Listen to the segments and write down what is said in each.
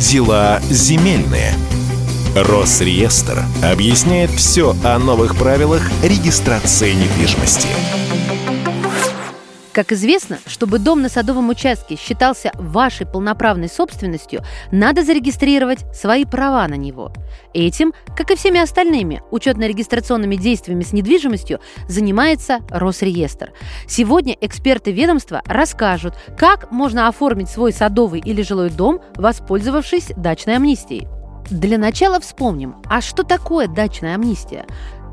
Дела земельные. Росреестр объясняет все о новых правилах регистрации недвижимости. Как известно, чтобы дом на садовом участке считался вашей полноправной собственностью, надо зарегистрировать свои права на него. Этим, как и всеми остальными учетно-регистрационными действиями с недвижимостью, занимается Росреестр. Сегодня эксперты ведомства расскажут, как можно оформить свой садовый или жилой дом, воспользовавшись дачной амнистией. Для начала вспомним, а что такое дачная амнистия?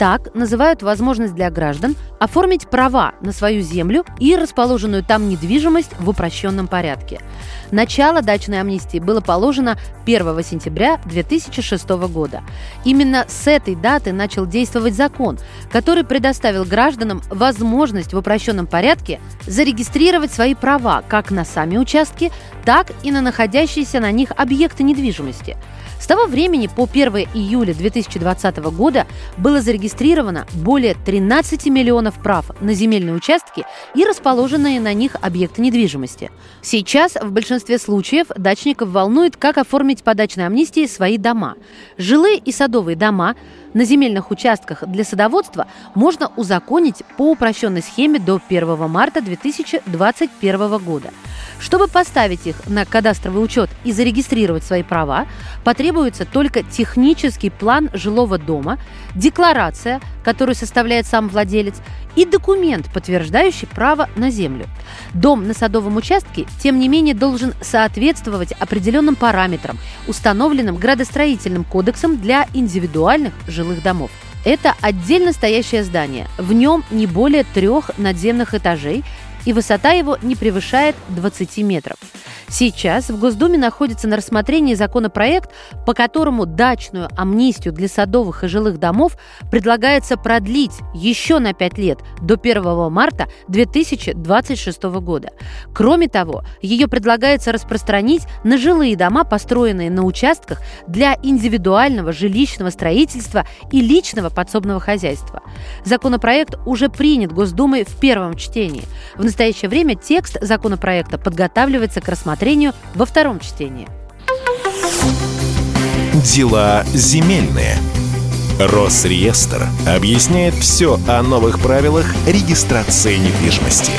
Так называют возможность для граждан оформить права на свою землю и расположенную там недвижимость в упрощенном порядке. Начало дачной амнистии было положено 1 сентября 2006 года. Именно с этой даты начал действовать закон, который предоставил гражданам возможность в упрощенном порядке зарегистрировать свои права как на сами участки, так и на находящиеся на них объекты недвижимости – с того времени по 1 июля 2020 года было зарегистрировано более 13 миллионов прав на земельные участки и расположенные на них объекты недвижимости. Сейчас в большинстве случаев дачников волнует, как оформить по дачной амнистии свои дома. Жилые и садовые дома на земельных участках для садоводства можно узаконить по упрощенной схеме до 1 марта 2021 года – чтобы поставить их на кадастровый учет и зарегистрировать свои права, потребуется только технический план жилого дома, декларация, которую составляет сам владелец, и документ, подтверждающий право на землю. Дом на садовом участке, тем не менее, должен соответствовать определенным параметрам, установленным градостроительным кодексом для индивидуальных жилых домов. Это отдельно стоящее здание. В нем не более трех надземных этажей и высота его не превышает 20 метров. Сейчас в Госдуме находится на рассмотрении законопроект, по которому дачную амнистию для садовых и жилых домов предлагается продлить еще на 5 лет, до 1 марта 2026 года. Кроме того, ее предлагается распространить на жилые дома, построенные на участках для индивидуального жилищного строительства и личного подсобного хозяйства. Законопроект уже принят Госдумой в первом чтении. В настоящее время текст законопроекта подготавливается к рассмотрению во втором чтении. Дела земельные. Росреестр объясняет все о новых правилах регистрации недвижимости.